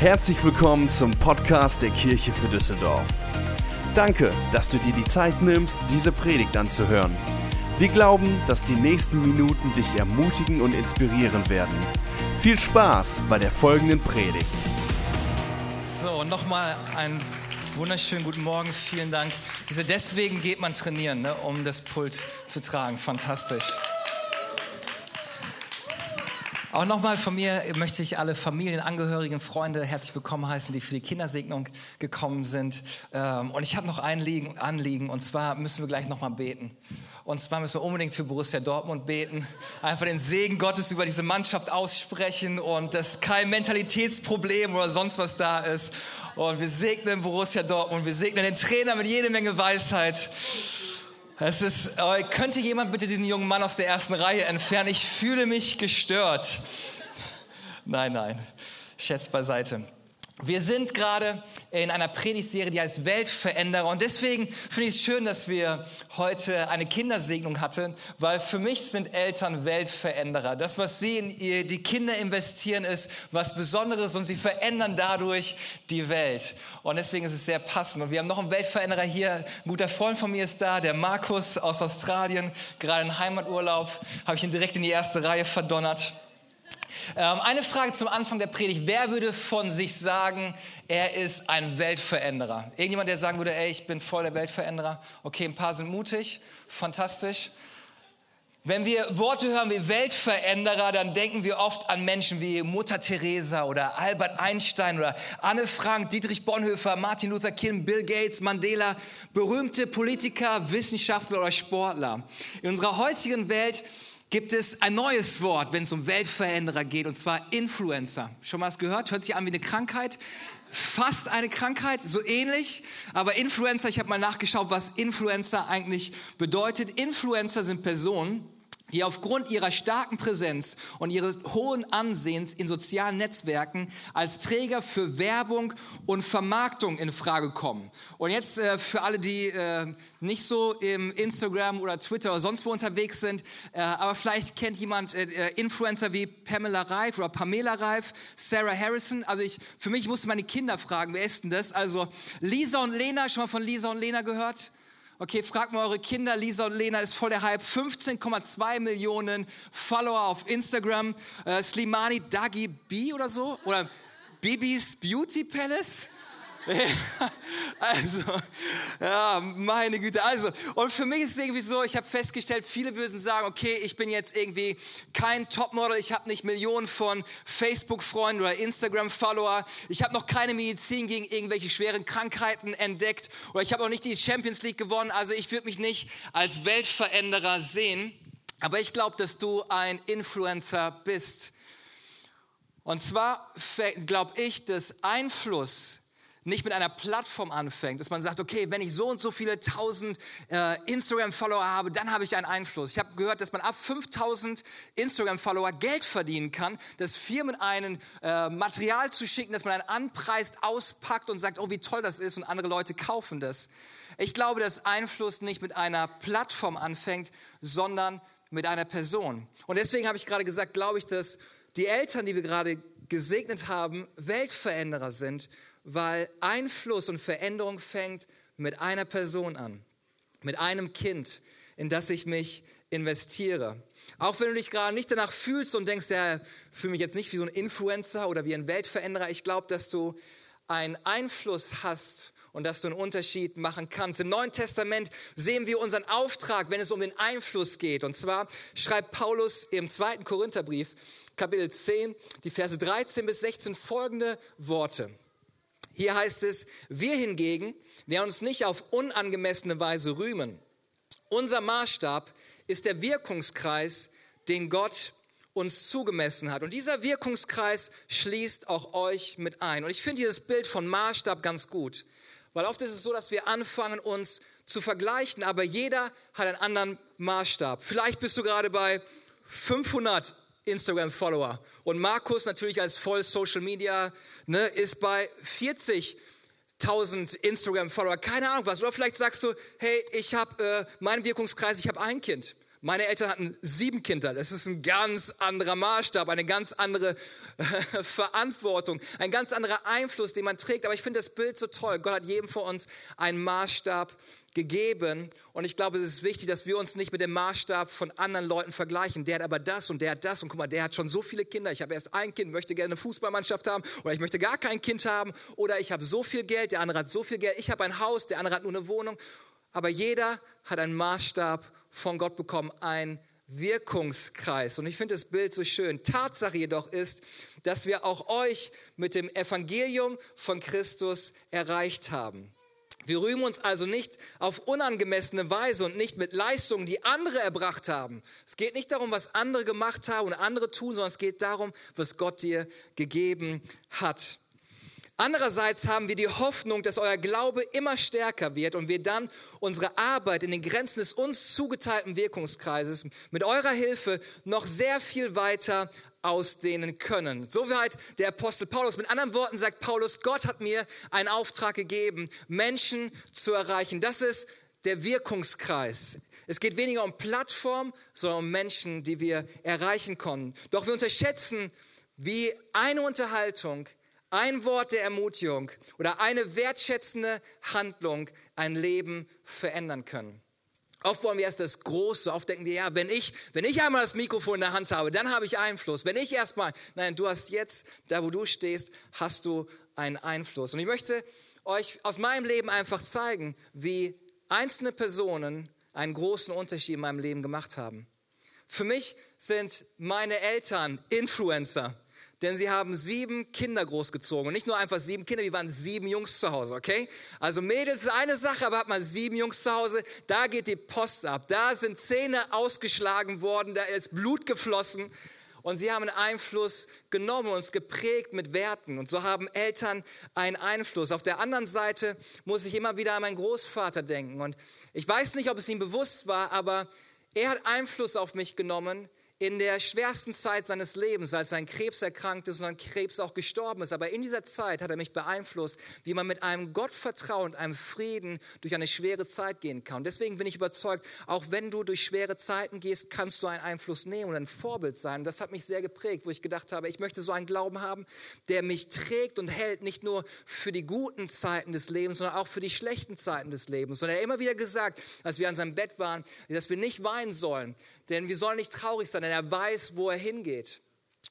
Herzlich willkommen zum Podcast der Kirche für Düsseldorf. Danke, dass du dir die Zeit nimmst, diese Predigt anzuhören. Wir glauben, dass die nächsten Minuten dich ermutigen und inspirieren werden. Viel Spaß bei der folgenden Predigt. So, nochmal ein wunderschönen guten Morgen, vielen Dank. Diese deswegen geht man trainieren, ne, um das Pult zu tragen. Fantastisch. Auch nochmal von mir möchte ich alle Familienangehörigen, Freunde herzlich willkommen heißen, die für die Kindersegnung gekommen sind. Ähm, und ich habe noch ein Anliegen, und zwar müssen wir gleich nochmal beten. Und zwar müssen wir unbedingt für Borussia Dortmund beten, einfach den Segen Gottes über diese Mannschaft aussprechen und dass kein Mentalitätsproblem oder sonst was da ist. Und wir segnen Borussia Dortmund, wir segnen den Trainer mit jede Menge Weisheit. Es ist, äh, könnte jemand bitte diesen jungen Mann aus der ersten Reihe entfernen? Ich fühle mich gestört. Nein, nein, Schätz beiseite. Wir sind gerade in einer Predigtserie, die heißt Weltveränderer. Und deswegen finde ich es schön, dass wir heute eine Kindersegnung hatten, weil für mich sind Eltern Weltveränderer. Das, was sie in die Kinder investieren, ist was Besonderes und sie verändern dadurch die Welt. Und deswegen ist es sehr passend. Und wir haben noch einen Weltveränderer hier. Ein guter Freund von mir ist da, der Markus aus Australien. Gerade in Heimaturlaub habe ich ihn direkt in die erste Reihe verdonnert. Ähm, eine Frage zum Anfang der Predigt. Wer würde von sich sagen, er ist ein Weltveränderer? Irgendjemand, der sagen würde, ey, ich bin voll der Weltveränderer? Okay, ein paar sind mutig, fantastisch. Wenn wir Worte hören wie Weltveränderer, dann denken wir oft an Menschen wie Mutter Teresa oder Albert Einstein oder Anne Frank, Dietrich Bonhoeffer, Martin Luther King, Bill Gates, Mandela, berühmte Politiker, Wissenschaftler oder Sportler. In unserer heutigen Welt gibt es ein neues Wort, wenn es um Weltveränderer geht, und zwar Influencer. Schon mal was gehört? Hört sich an wie eine Krankheit. Fast eine Krankheit, so ähnlich. Aber Influencer, ich habe mal nachgeschaut, was Influencer eigentlich bedeutet. Influencer sind Personen, die aufgrund ihrer starken Präsenz und ihres hohen Ansehens in sozialen Netzwerken als Träger für Werbung und Vermarktung in Frage kommen. Und jetzt äh, für alle, die äh, nicht so im Instagram oder Twitter oder sonst wo unterwegs sind, äh, aber vielleicht kennt jemand äh, äh, Influencer wie Pamela Reif oder Pamela Reif, Sarah Harrison. Also ich, für mich musste meine Kinder fragen, wer ist denn das? Also Lisa und Lena, schon mal von Lisa und Lena gehört? Okay, fragt mal eure Kinder. Lisa und Lena ist voll der Hype. 15,2 Millionen Follower auf Instagram. Äh, Slimani Dagi B oder so? Oder Bibis Beauty Palace? also, ja, meine Güte. Also, und für mich ist es irgendwie so, ich habe festgestellt, viele würden sagen, okay, ich bin jetzt irgendwie kein Topmodel, ich habe nicht Millionen von Facebook-Freunden oder Instagram-Follower, ich habe noch keine Medizin gegen irgendwelche schweren Krankheiten entdeckt oder ich habe auch nicht die Champions League gewonnen, also ich würde mich nicht als Weltveränderer sehen. Aber ich glaube, dass du ein Influencer bist. Und zwar glaube ich, dass Einfluss nicht mit einer Plattform anfängt, dass man sagt, okay, wenn ich so und so viele tausend äh, Instagram-Follower habe, dann habe ich einen Einfluss. Ich habe gehört, dass man ab 5000 Instagram-Follower Geld verdienen kann, dass Firmen einen äh, Material zu schicken, dass man einen anpreist, auspackt und sagt, oh, wie toll das ist und andere Leute kaufen das. Ich glaube, dass Einfluss nicht mit einer Plattform anfängt, sondern mit einer Person. Und deswegen habe ich gerade gesagt, glaube ich, dass die Eltern, die wir gerade gesegnet haben, Weltveränderer sind weil Einfluss und Veränderung fängt mit einer Person an, mit einem Kind, in das ich mich investiere. Auch wenn du dich gerade nicht danach fühlst und denkst, ja, fühle mich jetzt nicht wie so ein Influencer oder wie ein Weltveränderer. Ich glaube, dass du einen Einfluss hast und dass du einen Unterschied machen kannst. Im Neuen Testament sehen wir unseren Auftrag, wenn es um den Einfluss geht. Und zwar schreibt Paulus im zweiten Korintherbrief, Kapitel 10, die Verse 13 bis 16 folgende Worte. Hier heißt es, wir hingegen werden uns nicht auf unangemessene Weise rühmen. Unser Maßstab ist der Wirkungskreis, den Gott uns zugemessen hat. Und dieser Wirkungskreis schließt auch euch mit ein. Und ich finde dieses Bild von Maßstab ganz gut, weil oft ist es so, dass wir anfangen, uns zu vergleichen, aber jeder hat einen anderen Maßstab. Vielleicht bist du gerade bei 500 Instagram-Follower. Und Markus natürlich als voll Social Media ne, ist bei 40.000 Instagram-Follower. Keine Ahnung was. Oder vielleicht sagst du, hey, ich habe äh, meinen Wirkungskreis, ich habe ein Kind. Meine Eltern hatten sieben Kinder. Das ist ein ganz anderer Maßstab, eine ganz andere Verantwortung, ein ganz anderer Einfluss, den man trägt. Aber ich finde das Bild so toll. Gott hat jedem von uns einen Maßstab gegeben. Und ich glaube, es ist wichtig, dass wir uns nicht mit dem Maßstab von anderen Leuten vergleichen. Der hat aber das und der hat das. Und guck mal, der hat schon so viele Kinder. Ich habe erst ein Kind, möchte gerne eine Fußballmannschaft haben. Oder ich möchte gar kein Kind haben. Oder ich habe so viel Geld, der andere hat so viel Geld. Ich habe ein Haus, der andere hat nur eine Wohnung. Aber jeder hat einen Maßstab von Gott bekommen, ein Wirkungskreis. Und ich finde das Bild so schön. Tatsache jedoch ist, dass wir auch euch mit dem Evangelium von Christus erreicht haben. Wir rühmen uns also nicht auf unangemessene Weise und nicht mit Leistungen, die andere erbracht haben. Es geht nicht darum, was andere gemacht haben und andere tun, sondern es geht darum, was Gott dir gegeben hat. Andererseits haben wir die Hoffnung, dass euer Glaube immer stärker wird und wir dann unsere Arbeit in den Grenzen des uns zugeteilten Wirkungskreises mit eurer Hilfe noch sehr viel weiter ausdehnen können. Soweit der Apostel Paulus. Mit anderen Worten sagt Paulus, Gott hat mir einen Auftrag gegeben, Menschen zu erreichen. Das ist der Wirkungskreis. Es geht weniger um Plattform, sondern um Menschen, die wir erreichen können. Doch wir unterschätzen, wie eine Unterhaltung ein Wort der Ermutigung oder eine wertschätzende Handlung ein Leben verändern können. Oft wollen wir erst das Große, oft denken wir, ja, wenn ich, wenn ich einmal das Mikrofon in der Hand habe, dann habe ich Einfluss. Wenn ich erstmal, nein, du hast jetzt, da wo du stehst, hast du einen Einfluss. Und ich möchte euch aus meinem Leben einfach zeigen, wie einzelne Personen einen großen Unterschied in meinem Leben gemacht haben. Für mich sind meine Eltern Influencer denn sie haben sieben Kinder großgezogen. Und nicht nur einfach sieben Kinder, wir waren sieben Jungs zu Hause, okay? Also Mädels ist eine Sache, aber hat man sieben Jungs zu Hause, da geht die Post ab. Da sind Zähne ausgeschlagen worden, da ist Blut geflossen. Und sie haben einen Einfluss genommen und uns geprägt mit Werten. Und so haben Eltern einen Einfluss. Auf der anderen Seite muss ich immer wieder an meinen Großvater denken. Und ich weiß nicht, ob es ihm bewusst war, aber er hat Einfluss auf mich genommen, in der schwersten Zeit seines Lebens, als an Krebs erkrankt ist und an Krebs auch gestorben ist. Aber in dieser Zeit hat er mich beeinflusst, wie man mit einem Gottvertrauen, einem Frieden durch eine schwere Zeit gehen kann. Und deswegen bin ich überzeugt, auch wenn du durch schwere Zeiten gehst, kannst du einen Einfluss nehmen und ein Vorbild sein. Und das hat mich sehr geprägt, wo ich gedacht habe, ich möchte so einen Glauben haben, der mich trägt und hält, nicht nur für die guten Zeiten des Lebens, sondern auch für die schlechten Zeiten des Lebens. Und er hat immer wieder gesagt, als wir an seinem Bett waren, dass wir nicht weinen sollen, denn wir sollen nicht traurig sein, denn er weiß, wo er hingeht.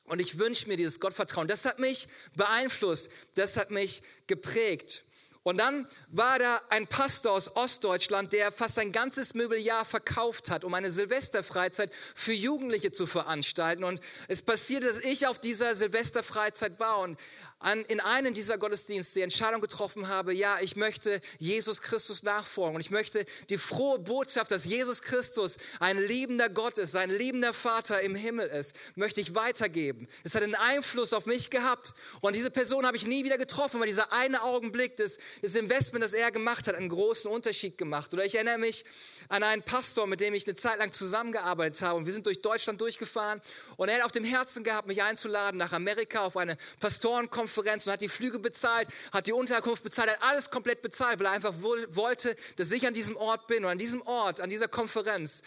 Und ich wünsche mir dieses Gottvertrauen. Das hat mich beeinflusst, das hat mich geprägt. Und dann war da ein Pastor aus Ostdeutschland, der fast sein ganzes Möbeljahr verkauft hat, um eine Silvesterfreizeit für Jugendliche zu veranstalten. Und es passierte, dass ich auf dieser Silvesterfreizeit war und an, in einem dieser Gottesdienste die Entscheidung getroffen habe, ja, ich möchte Jesus Christus nachfolgen und ich möchte die frohe Botschaft, dass Jesus Christus ein liebender Gott ist, ein liebender Vater im Himmel ist, möchte ich weitergeben. Es hat einen Einfluss auf mich gehabt und diese Person habe ich nie wieder getroffen, weil dieser eine Augenblick des, des Investment, das er gemacht hat, einen großen Unterschied gemacht. Oder ich erinnere mich an einen Pastor, mit dem ich eine Zeit lang zusammengearbeitet habe und wir sind durch Deutschland durchgefahren und er hat auf dem Herzen gehabt, mich einzuladen nach Amerika auf eine Pastorenkonferenz Konferenz und hat die Flüge bezahlt, hat die Unterkunft bezahlt, hat alles komplett bezahlt, weil er einfach wollte, dass ich an diesem Ort bin. Und an diesem Ort, an dieser Konferenz,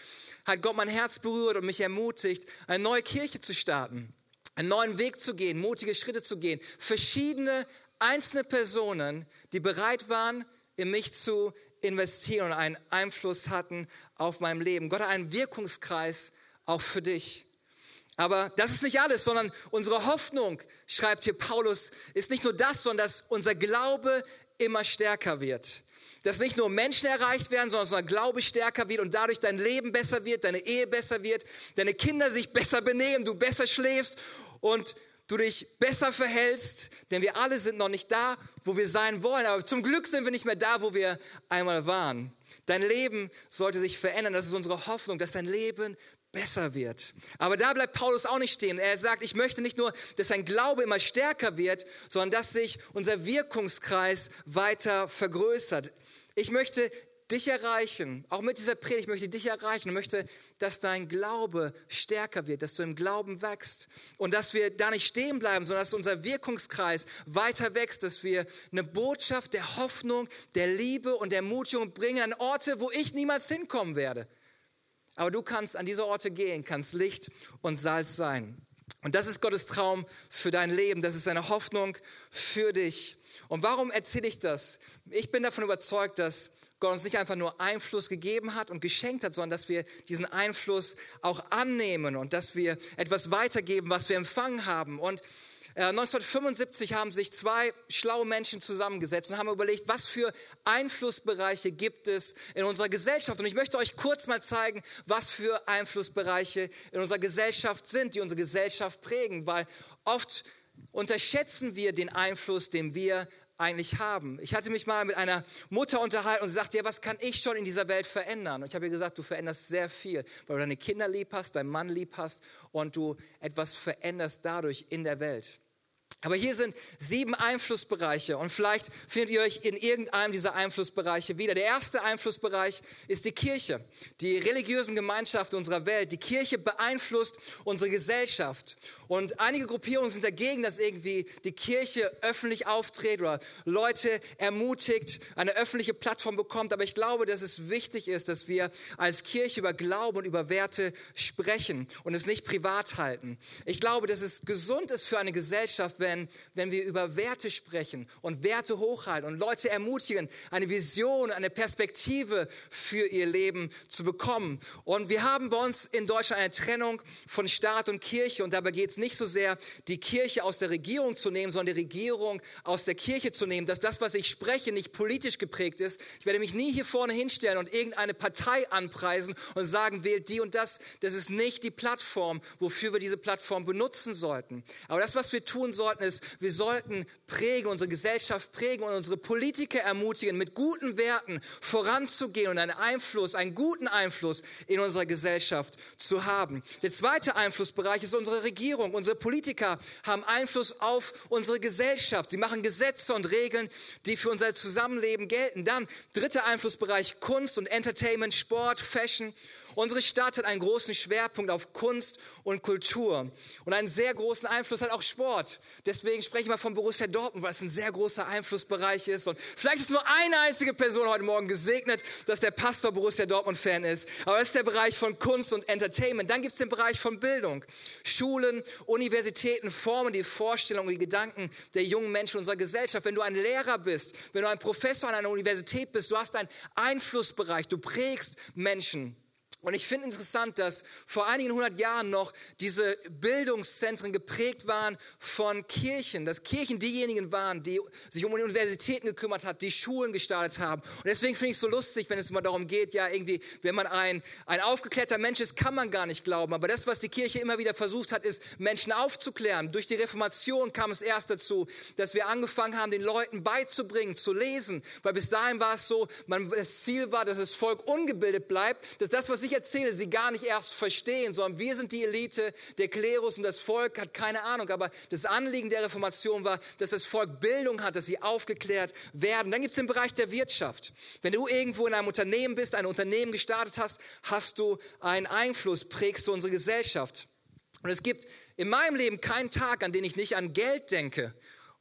hat Gott mein Herz berührt und mich ermutigt, eine neue Kirche zu starten, einen neuen Weg zu gehen, mutige Schritte zu gehen. Verschiedene einzelne Personen, die bereit waren, in mich zu investieren und einen Einfluss hatten auf mein Leben. Gott hat einen Wirkungskreis auch für dich. Aber das ist nicht alles, sondern unsere Hoffnung, schreibt hier Paulus, ist nicht nur das, sondern dass unser Glaube immer stärker wird. Dass nicht nur Menschen erreicht werden, sondern dass unser Glaube stärker wird und dadurch dein Leben besser wird, deine Ehe besser wird, deine Kinder sich besser benehmen, du besser schläfst und du dich besser verhältst, denn wir alle sind noch nicht da, wo wir sein wollen. Aber zum Glück sind wir nicht mehr da, wo wir einmal waren. Dein Leben sollte sich verändern. Das ist unsere Hoffnung, dass dein Leben besser wird. Aber da bleibt Paulus auch nicht stehen. Er sagt, ich möchte nicht nur, dass sein Glaube immer stärker wird, sondern dass sich unser Wirkungskreis weiter vergrößert. Ich möchte dich erreichen, auch mit dieser Predigt möchte ich dich erreichen und möchte, dass dein Glaube stärker wird, dass du im Glauben wächst und dass wir da nicht stehen bleiben, sondern dass unser Wirkungskreis weiter wächst, dass wir eine Botschaft der Hoffnung, der Liebe und der Ermutigung bringen an Orte, wo ich niemals hinkommen werde. Aber du kannst an diese Orte gehen, kannst Licht und Salz sein. Und das ist Gottes Traum für dein Leben. Das ist seine Hoffnung für dich. Und warum erzähle ich das? Ich bin davon überzeugt, dass Gott uns nicht einfach nur Einfluss gegeben hat und geschenkt hat, sondern dass wir diesen Einfluss auch annehmen und dass wir etwas weitergeben, was wir empfangen haben. Und 1975 äh, haben sich zwei schlaue Menschen zusammengesetzt und haben überlegt, was für Einflussbereiche gibt es in unserer Gesellschaft. Und ich möchte euch kurz mal zeigen, was für Einflussbereiche in unserer Gesellschaft sind, die unsere Gesellschaft prägen, weil oft unterschätzen wir den Einfluss, den wir eigentlich haben. Ich hatte mich mal mit einer Mutter unterhalten und sie sagte, ja, was kann ich schon in dieser Welt verändern? Und ich habe ihr gesagt, du veränderst sehr viel, weil du deine Kinder lieb hast, deinen Mann lieb hast und du etwas veränderst dadurch in der Welt. Aber hier sind sieben Einflussbereiche und vielleicht findet ihr euch in irgendeinem dieser Einflussbereiche wieder. Der erste Einflussbereich ist die Kirche, die religiösen Gemeinschaften unserer Welt. Die Kirche beeinflusst unsere Gesellschaft. Und einige Gruppierungen sind dagegen, dass irgendwie die Kirche öffentlich auftritt oder Leute ermutigt, eine öffentliche Plattform bekommt. Aber ich glaube, dass es wichtig ist, dass wir als Kirche über Glauben und über Werte sprechen und es nicht privat halten. Ich glaube, dass es gesund ist für eine Gesellschaft, wenn wenn, wenn wir über Werte sprechen und Werte hochhalten und Leute ermutigen, eine Vision, eine Perspektive für ihr Leben zu bekommen. Und wir haben bei uns in Deutschland eine Trennung von Staat und Kirche und dabei geht es nicht so sehr, die Kirche aus der Regierung zu nehmen, sondern die Regierung aus der Kirche zu nehmen, dass das, was ich spreche, nicht politisch geprägt ist. Ich werde mich nie hier vorne hinstellen und irgendeine Partei anpreisen und sagen, wählt die und das. Das ist nicht die Plattform, wofür wir diese Plattform benutzen sollten. Aber das, was wir tun sollten, es, wir sollten prägen, unsere Gesellschaft prägen und unsere Politiker ermutigen, mit guten Werten voranzugehen und einen Einfluss, einen guten Einfluss in unserer Gesellschaft zu haben. Der zweite Einflussbereich ist unsere Regierung. Unsere Politiker haben Einfluss auf unsere Gesellschaft. Sie machen Gesetze und Regeln, die für unser Zusammenleben gelten. Dann dritter Einflussbereich Kunst und Entertainment, Sport, Fashion Unsere Stadt hat einen großen Schwerpunkt auf Kunst und Kultur und einen sehr großen Einfluss hat auch Sport. Deswegen spreche ich mal von Borussia Dortmund, weil es ein sehr großer Einflussbereich ist. Und vielleicht ist nur eine einzige Person heute Morgen gesegnet, dass der Pastor Borussia Dortmund-Fan ist. Aber das ist der Bereich von Kunst und Entertainment. Dann gibt es den Bereich von Bildung. Schulen, Universitäten formen die Vorstellungen und die Gedanken der jungen Menschen unserer Gesellschaft. Wenn du ein Lehrer bist, wenn du ein Professor an einer Universität bist, du hast einen Einflussbereich, du prägst Menschen. Und ich finde interessant, dass vor einigen hundert Jahren noch diese Bildungszentren geprägt waren von Kirchen, dass Kirchen diejenigen waren, die sich um Universitäten gekümmert hat, die Schulen gestartet haben. Und deswegen finde ich es so lustig, wenn es immer darum geht, ja irgendwie, wenn man ein, ein aufgeklärter Mensch ist, kann man gar nicht glauben. Aber das, was die Kirche immer wieder versucht hat, ist Menschen aufzuklären. Durch die Reformation kam es erst dazu, dass wir angefangen haben, den Leuten beizubringen, zu lesen. Weil bis dahin war es so, man, das Ziel war, dass das Volk ungebildet bleibt, dass das, was ich erzähle, sie gar nicht erst verstehen, sondern wir sind die Elite, der Klerus und das Volk hat keine Ahnung. Aber das Anliegen der Reformation war, dass das Volk Bildung hat, dass sie aufgeklärt werden. Dann gibt es den Bereich der Wirtschaft. Wenn du irgendwo in einem Unternehmen bist, ein Unternehmen gestartet hast, hast du einen Einfluss, prägst du unsere Gesellschaft. Und es gibt in meinem Leben keinen Tag, an den ich nicht an Geld denke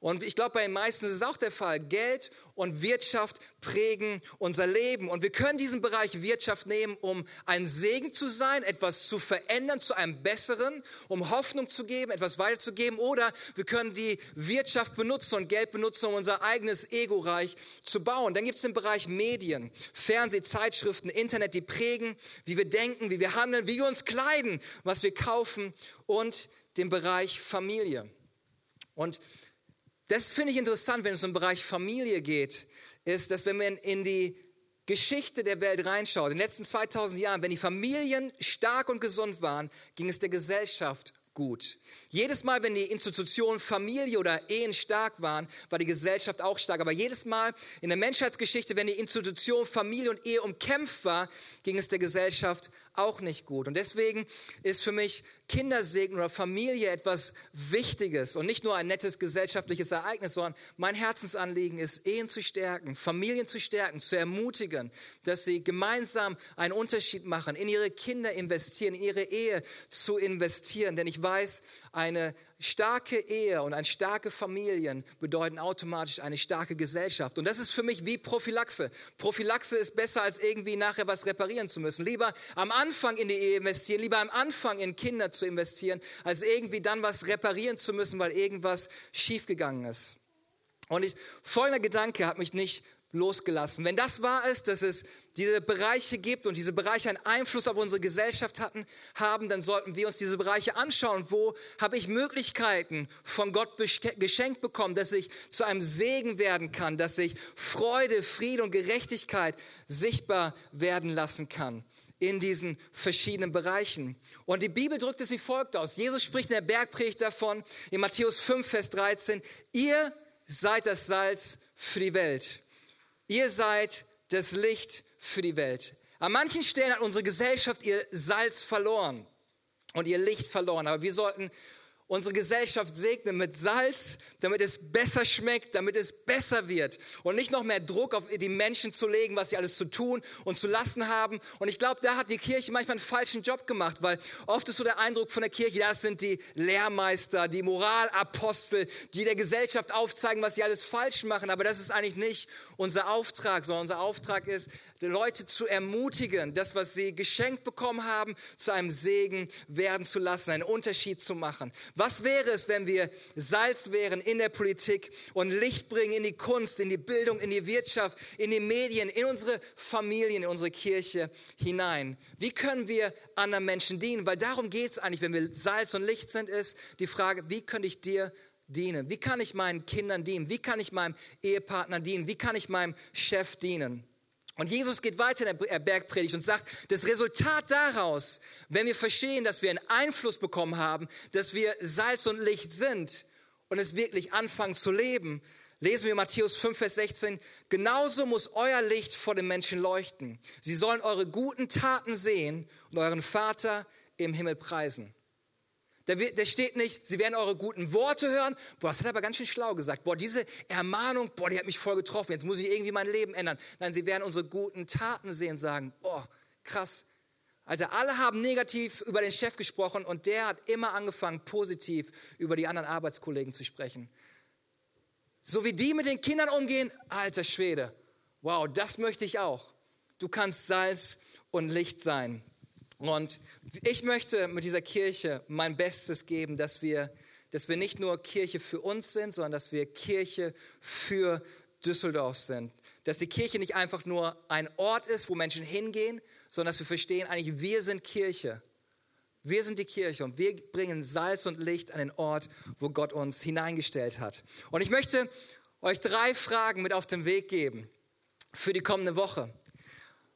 und ich glaube, bei den meisten ist es auch der Fall. Geld und Wirtschaft prägen unser Leben. Und wir können diesen Bereich Wirtschaft nehmen, um ein Segen zu sein, etwas zu verändern zu einem Besseren, um Hoffnung zu geben, etwas weiterzugeben. Oder wir können die Wirtschaft benutzen und Geld benutzen, um unser eigenes Ego-Reich zu bauen. Dann gibt es den Bereich Medien, Fernseh, Zeitschriften, Internet, die prägen, wie wir denken, wie wir handeln, wie wir uns kleiden, was wir kaufen und den Bereich Familie. Und das finde ich interessant, wenn es um den Bereich Familie geht, ist, dass wenn man in die Geschichte der Welt reinschaut, in den letzten 2000 Jahren, wenn die Familien stark und gesund waren, ging es der Gesellschaft gut. Jedes Mal, wenn die Institutionen Familie oder Ehen stark waren, war die Gesellschaft auch stark. Aber jedes Mal in der Menschheitsgeschichte, wenn die Institution Familie und Ehe umkämpft war, ging es der Gesellschaft auch nicht gut. Und deswegen ist für mich Kindersegen oder Familie etwas Wichtiges und nicht nur ein nettes gesellschaftliches Ereignis, sondern mein Herzensanliegen ist, Ehen zu stärken, Familien zu stärken, zu ermutigen, dass sie gemeinsam einen Unterschied machen, in ihre Kinder investieren, in ihre Ehe zu investieren. Denn ich weiß, eine starke Ehe und eine starke Familien bedeuten automatisch eine starke Gesellschaft. Und das ist für mich wie Prophylaxe. Prophylaxe ist besser, als irgendwie nachher was reparieren zu müssen. Lieber am Anfang in die Ehe investieren, lieber am Anfang in Kinder zu investieren, als irgendwie dann was reparieren zu müssen, weil irgendwas schiefgegangen ist. Und ich, folgender Gedanke hat mich nicht losgelassen. Wenn das wahr ist, dass es diese Bereiche gibt und diese Bereiche einen Einfluss auf unsere Gesellschaft hatten, haben, dann sollten wir uns diese Bereiche anschauen. Wo habe ich Möglichkeiten von Gott geschenkt bekommen, dass ich zu einem Segen werden kann, dass ich Freude, Friede und Gerechtigkeit sichtbar werden lassen kann in diesen verschiedenen Bereichen. Und die Bibel drückt es wie folgt aus. Jesus spricht in der Bergpredigt davon, in Matthäus 5, Vers 13, ihr seid das Salz für die Welt. Ihr seid das Licht für die Welt. An manchen Stellen hat unsere Gesellschaft ihr Salz verloren und ihr Licht verloren. Aber wir sollten unsere Gesellschaft segnen mit Salz, damit es besser schmeckt, damit es besser wird und nicht noch mehr Druck auf die Menschen zu legen, was sie alles zu tun und zu lassen haben. Und ich glaube, da hat die Kirche manchmal einen falschen Job gemacht, weil oft ist so der Eindruck von der Kirche, das sind die Lehrmeister, die Moralapostel, die der Gesellschaft aufzeigen, was sie alles falsch machen. Aber das ist eigentlich nicht unser Auftrag, sondern unser Auftrag ist, die Leute zu ermutigen, das, was sie geschenkt bekommen haben, zu einem Segen werden zu lassen, einen Unterschied zu machen. Was wäre es, wenn wir Salz wären in der Politik und Licht bringen in die Kunst, in die Bildung, in die Wirtschaft, in die Medien, in unsere Familien, in unsere Kirche hinein? Wie können wir anderen Menschen dienen? Weil darum geht es eigentlich, wenn wir Salz und Licht sind, ist die Frage, wie könnte ich dir dienen? Wie kann ich meinen Kindern dienen? Wie kann ich meinem Ehepartner dienen? Wie kann ich meinem Chef dienen? Und Jesus geht weiter in der Bergpredigt und sagt, das Resultat daraus, wenn wir verstehen, dass wir einen Einfluss bekommen haben, dass wir Salz und Licht sind und es wirklich anfangen zu leben, lesen wir Matthäus 5, Vers 16, genauso muss euer Licht vor den Menschen leuchten. Sie sollen eure guten Taten sehen und euren Vater im Himmel preisen. Da, da steht nicht, sie werden eure guten Worte hören. Boah, das hat er aber ganz schön schlau gesagt. Boah, diese Ermahnung, boah, die hat mich voll getroffen. Jetzt muss ich irgendwie mein Leben ändern. Nein, sie werden unsere guten Taten sehen und sagen, boah, krass. Also alle haben negativ über den Chef gesprochen und der hat immer angefangen, positiv über die anderen Arbeitskollegen zu sprechen. So wie die mit den Kindern umgehen, alter Schwede. Wow, das möchte ich auch. Du kannst Salz und Licht sein. Und ich möchte mit dieser Kirche mein Bestes geben, dass wir, dass wir nicht nur Kirche für uns sind, sondern dass wir Kirche für Düsseldorf sind. Dass die Kirche nicht einfach nur ein Ort ist, wo Menschen hingehen, sondern dass wir verstehen, eigentlich wir sind Kirche. Wir sind die Kirche und wir bringen Salz und Licht an den Ort, wo Gott uns hineingestellt hat. Und ich möchte euch drei Fragen mit auf den Weg geben für die kommende Woche.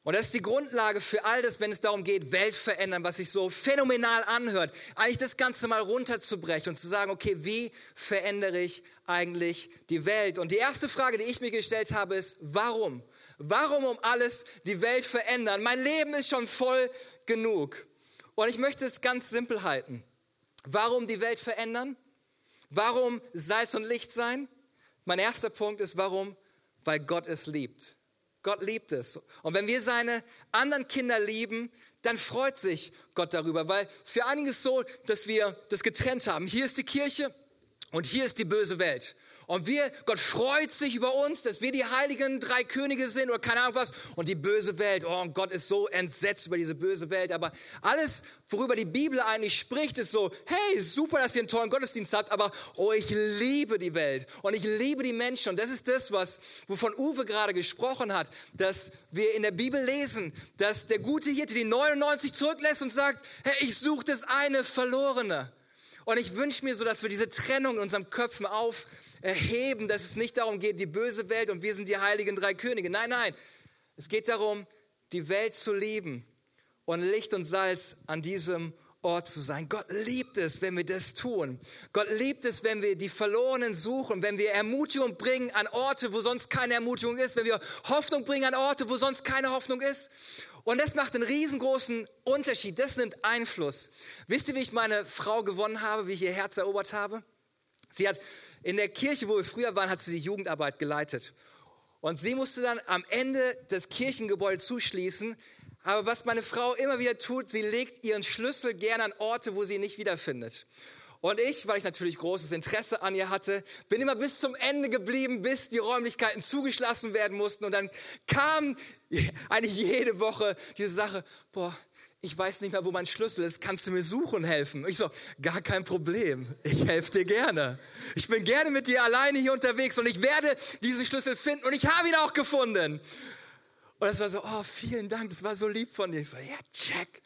Und das ist die Grundlage für all das, wenn es darum geht, Welt verändern, was sich so phänomenal anhört. Eigentlich das Ganze mal runterzubrechen und zu sagen, okay, wie verändere ich eigentlich die Welt? Und die erste Frage, die ich mir gestellt habe, ist, warum? Warum um alles die Welt verändern? Mein Leben ist schon voll genug. Und ich möchte es ganz simpel halten. Warum die Welt verändern? Warum Salz und Licht sein? Mein erster Punkt ist, warum? Weil Gott es liebt. Gott liebt es. Und wenn wir seine anderen Kinder lieben, dann freut sich Gott darüber, weil für einige ist so, dass wir das getrennt haben. Hier ist die Kirche und hier ist die böse Welt. Und wir, Gott freut sich über uns, dass wir die heiligen drei Könige sind oder keine Ahnung was. Und die böse Welt, oh, und Gott ist so entsetzt über diese böse Welt. Aber alles, worüber die Bibel eigentlich spricht, ist so, hey, super, dass ihr einen tollen Gottesdienst habt, aber oh, ich liebe die Welt und ich liebe die Menschen. Und das ist das, was, wovon Uwe gerade gesprochen hat, dass wir in der Bibel lesen, dass der gute Hirte die 99 zurücklässt und sagt, hey, ich suche das eine Verlorene. Und ich wünsche mir so, dass wir diese Trennung in unserem Köpfen auf erheben, dass es nicht darum geht, die böse Welt und wir sind die heiligen drei Könige. Nein, nein. Es geht darum, die Welt zu lieben und Licht und Salz an diesem Ort zu sein. Gott liebt es, wenn wir das tun. Gott liebt es, wenn wir die Verlorenen suchen, wenn wir Ermutigung bringen an Orte, wo sonst keine Ermutigung ist, wenn wir Hoffnung bringen an Orte, wo sonst keine Hoffnung ist. Und das macht einen riesengroßen Unterschied. Das nimmt Einfluss. Wisst ihr, wie ich meine Frau gewonnen habe, wie ich ihr Herz erobert habe? Sie hat in der Kirche, wo wir früher waren, hat sie die Jugendarbeit geleitet. Und sie musste dann am Ende das Kirchengebäude zuschließen. Aber was meine Frau immer wieder tut, sie legt ihren Schlüssel gerne an Orte, wo sie ihn nicht wiederfindet. Und ich, weil ich natürlich großes Interesse an ihr hatte, bin immer bis zum Ende geblieben, bis die Räumlichkeiten zugeschlossen werden mussten. Und dann kam eigentlich jede Woche diese Sache, boah, ich weiß nicht mehr, wo mein Schlüssel ist, kannst du mir suchen helfen? Ich so, gar kein Problem, ich helfe dir gerne. Ich bin gerne mit dir alleine hier unterwegs und ich werde diesen Schlüssel finden und ich habe ihn auch gefunden. Und das war so, oh, vielen Dank, das war so lieb von dir. Ich so, ja, check.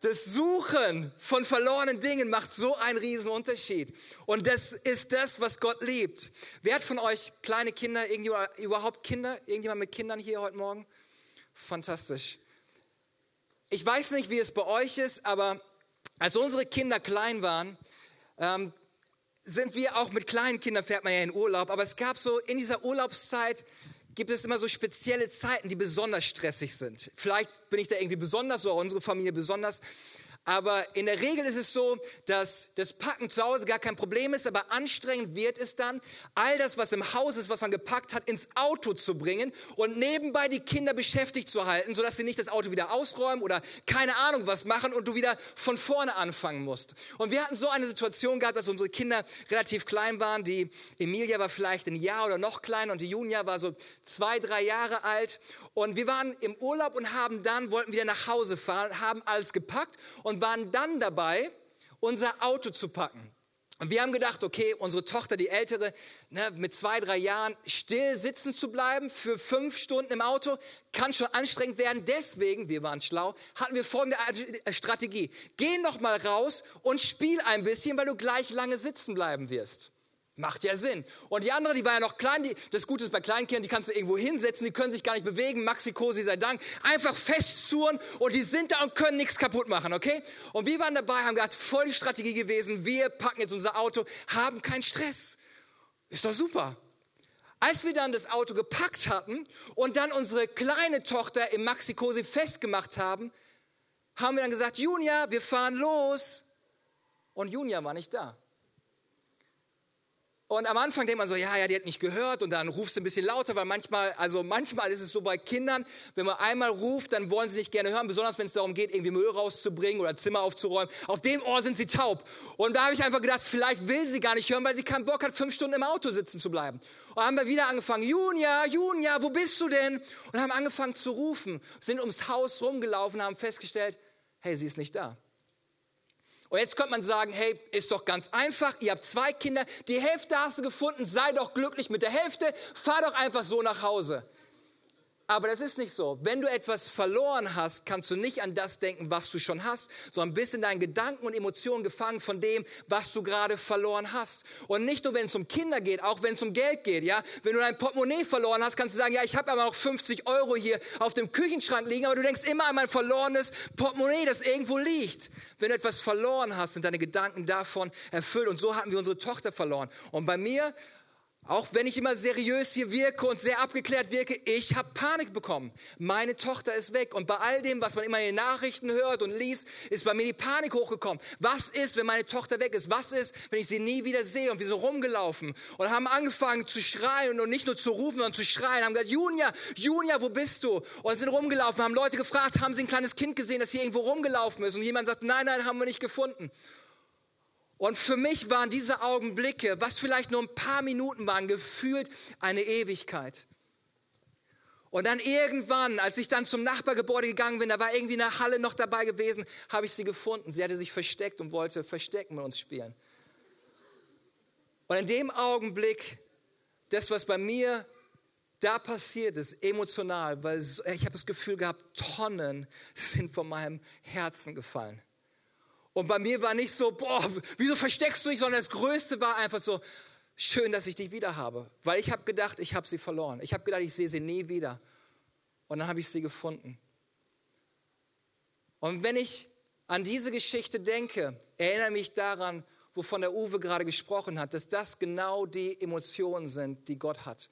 Das Suchen von verlorenen Dingen macht so einen riesen Unterschied. Und das ist das, was Gott liebt. Wer hat von euch kleine Kinder, überhaupt Kinder? Irgendjemand mit Kindern hier heute Morgen? Fantastisch. Ich weiß nicht, wie es bei euch ist, aber als unsere Kinder klein waren, ähm, sind wir auch mit kleinen Kindern, fährt man ja in Urlaub, aber es gab so in dieser Urlaubszeit gibt es immer so spezielle Zeiten, die besonders stressig sind. Vielleicht bin ich da irgendwie besonders oder unsere Familie besonders. Aber in der Regel ist es so, dass das Packen zu Hause gar kein Problem ist, aber anstrengend wird es dann, all das, was im Haus ist, was man gepackt hat, ins Auto zu bringen und nebenbei die Kinder beschäftigt zu halten, sodass sie nicht das Auto wieder ausräumen oder keine Ahnung was machen und du wieder von vorne anfangen musst. Und wir hatten so eine Situation gehabt, dass unsere Kinder relativ klein waren. Die Emilia war vielleicht ein Jahr oder noch kleiner und die Junia war so zwei, drei Jahre alt. Und wir waren im Urlaub und haben dann, wollten wieder nach Hause fahren, haben alles gepackt und waren dann dabei, unser Auto zu packen. Und wir haben gedacht, okay, unsere Tochter, die ältere, ne, mit zwei, drei Jahren still sitzen zu bleiben für fünf Stunden im Auto, kann schon anstrengend werden. Deswegen, wir waren schlau, hatten wir folgende Strategie. Geh noch mal raus und spiel ein bisschen, weil du gleich lange sitzen bleiben wirst. Macht ja Sinn. Und die andere, die war ja noch klein, die, das Gute ist bei Kleinkindern, die kannst du irgendwo hinsetzen, die können sich gar nicht bewegen, Maxi Cosi sei Dank, einfach festzurren und die sind da und können nichts kaputt machen, okay? Und wir waren dabei, haben gesagt, voll die Strategie gewesen, wir packen jetzt unser Auto, haben keinen Stress. Ist doch super. Als wir dann das Auto gepackt hatten und dann unsere kleine Tochter im Maxi Cosi festgemacht haben, haben wir dann gesagt, Junia, wir fahren los. Und Junia war nicht da. Und am Anfang denkt man so, ja, ja, die hat nicht gehört und dann rufst du ein bisschen lauter, weil manchmal, also manchmal ist es so bei Kindern, wenn man einmal ruft, dann wollen sie nicht gerne hören, besonders wenn es darum geht, irgendwie Müll rauszubringen oder Zimmer aufzuräumen. Auf dem Ohr sind sie taub. Und da habe ich einfach gedacht, vielleicht will sie gar nicht hören, weil sie keinen Bock hat, fünf Stunden im Auto sitzen zu bleiben. Und haben wir wieder angefangen, Junia, Junia, wo bist du denn? Und haben angefangen zu rufen, sind ums Haus rumgelaufen, haben festgestellt, hey, sie ist nicht da. Und jetzt könnte man sagen, hey, ist doch ganz einfach, ihr habt zwei Kinder, die Hälfte hast du gefunden, sei doch glücklich mit der Hälfte, fahr doch einfach so nach Hause. Aber das ist nicht so. Wenn du etwas verloren hast, kannst du nicht an das denken, was du schon hast, sondern bist in deinen Gedanken und Emotionen gefangen von dem, was du gerade verloren hast. Und nicht nur, wenn es um Kinder geht, auch wenn es um Geld geht. Ja, wenn du dein Portemonnaie verloren hast, kannst du sagen, ja, ich habe aber noch 50 Euro hier auf dem Küchenschrank liegen, aber du denkst immer an mein verlorenes Portemonnaie, das irgendwo liegt. Wenn du etwas verloren hast, sind deine Gedanken davon erfüllt. Und so hatten wir unsere Tochter verloren. Und bei mir auch wenn ich immer seriös hier wirke und sehr abgeklärt wirke, ich habe Panik bekommen. Meine Tochter ist weg. Und bei all dem, was man immer in den Nachrichten hört und liest, ist bei mir die Panik hochgekommen. Was ist, wenn meine Tochter weg ist? Was ist, wenn ich sie nie wieder sehe? Und wir so rumgelaufen und haben angefangen zu schreien und nicht nur zu rufen, sondern zu schreien. Haben gesagt, Junia, Junia, wo bist du? Und sind rumgelaufen, haben Leute gefragt, haben sie ein kleines Kind gesehen, das hier irgendwo rumgelaufen ist? Und jemand sagt, nein, nein, haben wir nicht gefunden. Und für mich waren diese Augenblicke, was vielleicht nur ein paar Minuten waren, gefühlt eine Ewigkeit. Und dann irgendwann, als ich dann zum Nachbargebäude gegangen bin, da war irgendwie eine Halle noch dabei gewesen, habe ich sie gefunden. Sie hatte sich versteckt und wollte Verstecken mit uns spielen. Und in dem Augenblick, das, was bei mir da passiert ist, emotional, weil ich habe das Gefühl gehabt, Tonnen sind von meinem Herzen gefallen. Und bei mir war nicht so, boah, wieso versteckst du dich, sondern das Größte war einfach so, schön, dass ich dich wieder habe. Weil ich habe gedacht, ich habe sie verloren. Ich habe gedacht, ich sehe sie nie wieder. Und dann habe ich sie gefunden. Und wenn ich an diese Geschichte denke, erinnere mich daran, wovon der Uwe gerade gesprochen hat, dass das genau die Emotionen sind, die Gott hat.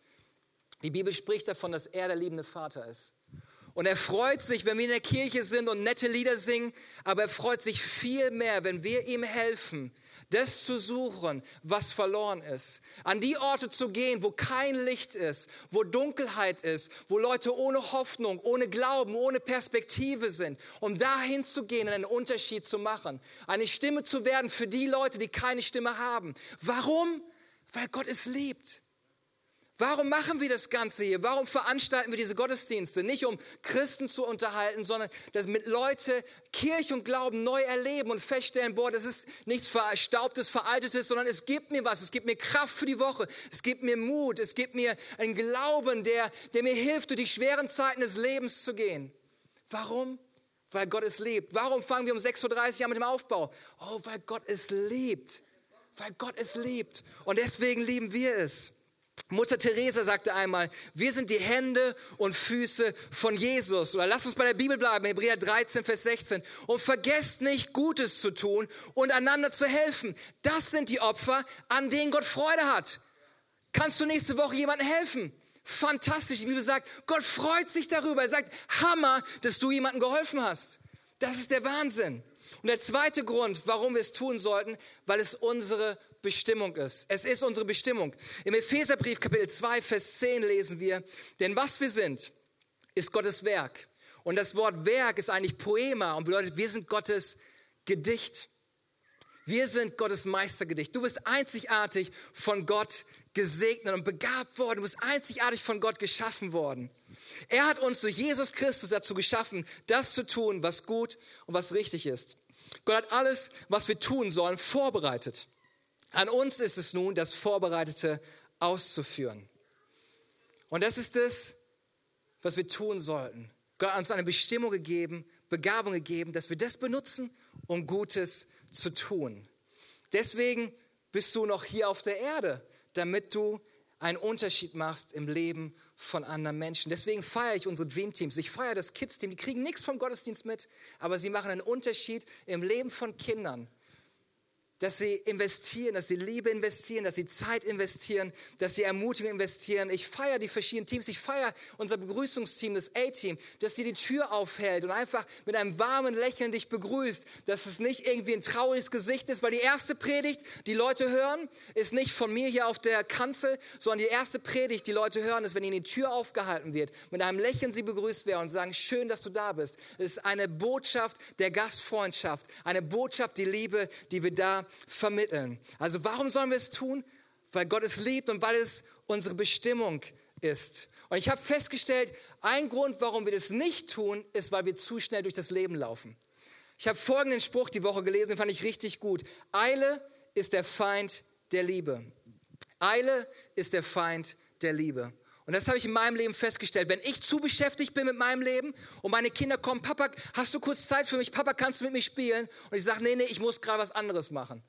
Die Bibel spricht davon, dass er der liebende Vater ist. Und er freut sich, wenn wir in der Kirche sind und nette Lieder singen, aber er freut sich viel mehr, wenn wir ihm helfen, das zu suchen, was verloren ist. An die Orte zu gehen, wo kein Licht ist, wo Dunkelheit ist, wo Leute ohne Hoffnung, ohne Glauben, ohne Perspektive sind, um dahin zu gehen und einen Unterschied zu machen. Eine Stimme zu werden für die Leute, die keine Stimme haben. Warum? Weil Gott es liebt. Warum machen wir das Ganze hier? Warum veranstalten wir diese Gottesdienste? Nicht um Christen zu unterhalten, sondern dass mit Leute Kirche und Glauben neu erleben und feststellen, boah, das ist nichts Verstaubtes, Veraltetes, sondern es gibt mir was. Es gibt mir Kraft für die Woche. Es gibt mir Mut. Es gibt mir einen Glauben, der, der mir hilft, durch die schweren Zeiten des Lebens zu gehen. Warum? Weil Gott es liebt. Warum fangen wir um 6.30 Uhr an mit dem Aufbau? Oh, weil Gott es liebt. Weil Gott es liebt. Und deswegen lieben wir es. Mutter Teresa sagte einmal, wir sind die Hände und Füße von Jesus. Oder lasst uns bei der Bibel bleiben, Hebräer 13, Vers 16. Und vergesst nicht, Gutes zu tun und einander zu helfen. Das sind die Opfer, an denen Gott Freude hat. Kannst du nächste Woche jemandem helfen? Fantastisch. Die Bibel sagt, Gott freut sich darüber. Er sagt, Hammer, dass du jemandem geholfen hast. Das ist der Wahnsinn. Und der zweite Grund, warum wir es tun sollten, weil es unsere Bestimmung ist. Es ist unsere Bestimmung. Im Epheserbrief Kapitel 2, Vers 10 lesen wir, denn was wir sind, ist Gottes Werk. Und das Wort Werk ist eigentlich Poema und bedeutet, wir sind Gottes Gedicht. Wir sind Gottes Meistergedicht. Du bist einzigartig von Gott gesegnet und begabt worden. Du bist einzigartig von Gott geschaffen worden. Er hat uns durch Jesus Christus dazu geschaffen, das zu tun, was gut und was richtig ist. Gott hat alles, was wir tun sollen, vorbereitet. An uns ist es nun, das Vorbereitete auszuführen. Und das ist das, was wir tun sollten. Gott hat uns eine Bestimmung gegeben, Begabung gegeben, dass wir das benutzen, um Gutes zu tun. Deswegen bist du noch hier auf der Erde, damit du einen Unterschied machst im Leben von anderen Menschen. Deswegen feiere ich unsere Dream Teams. Ich feiere das Kids Team. Die kriegen nichts vom Gottesdienst mit, aber sie machen einen Unterschied im Leben von Kindern dass sie investieren, dass sie Liebe investieren, dass sie Zeit investieren, dass sie Ermutigung investieren. Ich feiere die verschiedenen Teams, ich feiere unser Begrüßungsteam, das A-Team, dass sie die Tür aufhält und einfach mit einem warmen Lächeln dich begrüßt, dass es nicht irgendwie ein trauriges Gesicht ist, weil die erste Predigt, die Leute hören, ist nicht von mir hier auf der Kanzel, sondern die erste Predigt, die Leute hören, ist, wenn ihnen die Tür aufgehalten wird, mit einem Lächeln sie begrüßt werden und sagen, schön, dass du da bist. Es ist eine Botschaft der Gastfreundschaft, eine Botschaft, die Liebe, die wir da vermitteln. Also warum sollen wir es tun? Weil Gott es liebt und weil es unsere Bestimmung ist. Und ich habe festgestellt, ein Grund, warum wir das nicht tun, ist, weil wir zu schnell durch das Leben laufen. Ich habe folgenden Spruch die Woche gelesen, den fand ich richtig gut. Eile ist der Feind der Liebe. Eile ist der Feind der Liebe. Und das habe ich in meinem Leben festgestellt. Wenn ich zu beschäftigt bin mit meinem Leben und meine Kinder kommen, Papa, hast du kurz Zeit für mich? Papa, kannst du mit mir spielen? Und ich sage, nee, nee, ich muss gerade was anderes machen.